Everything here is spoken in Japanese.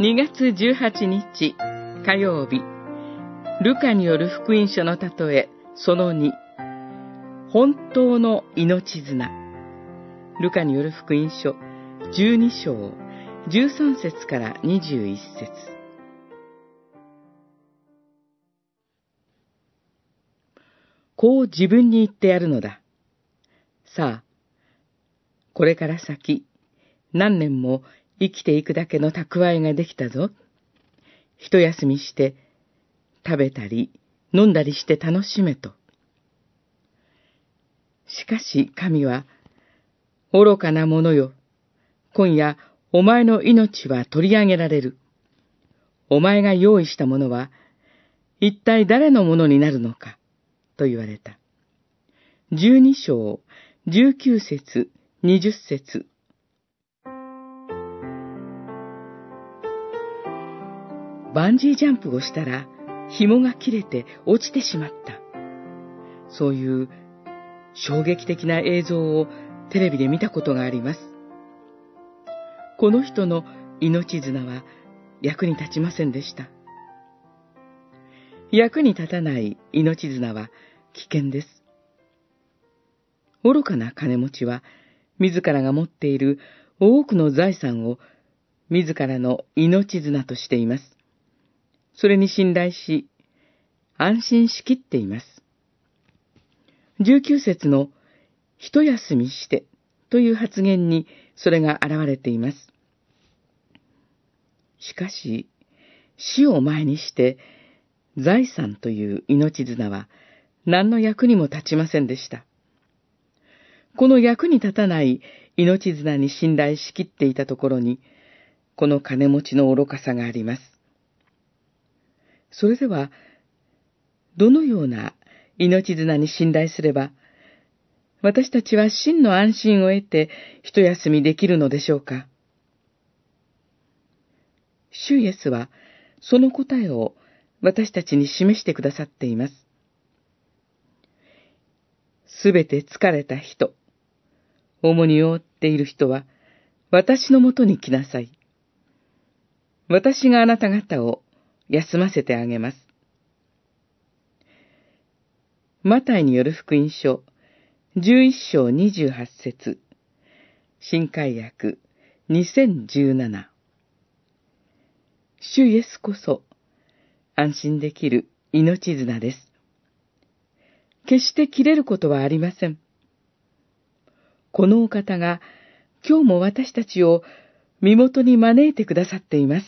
2月18日火曜日。ルカによる福音書の例えその2本当の命綱。ルカによる福音書12章13節から21節。こう自分に言ってやるのだ。さあ、これから先、何年も生きていくだけの蓄えができたぞ。一休みして、食べたり、飲んだりして楽しめと。しかし神は、愚かなものよ。今夜、お前の命は取り上げられる。お前が用意したものは、一体誰のものになるのか、と言われた。十二章、十九節、二十節。バンジージャンプをしたら、紐が切れて落ちてしまった。そういう衝撃的な映像をテレビで見たことがあります。この人の命綱は役に立ちませんでした。役に立たない命綱は危険です。愚かな金持ちは自らが持っている多くの財産を自らの命綱としています。それに信頼し、安心しきっています。19節の一休みしてという発言にそれが現れています。しかし、死を前にして財産という命綱は何の役にも立ちませんでした。この役に立たない命綱に信頼しきっていたところに、この金持ちの愚かさがあります。それでは、どのような命綱に信頼すれば、私たちは真の安心を得て一休みできるのでしょうか？主イエスはその答えを私たちに示してくださっています。すべて疲れた人、主に負っている人は、私のもとに来なさい。私があなた方を休ませてあげます。マタイによる福音書、11章28節新海訳2017主イエスこそ安心できる命綱です。決して切れることはありません。このお方が今日も私たちを身元に招いてくださっています。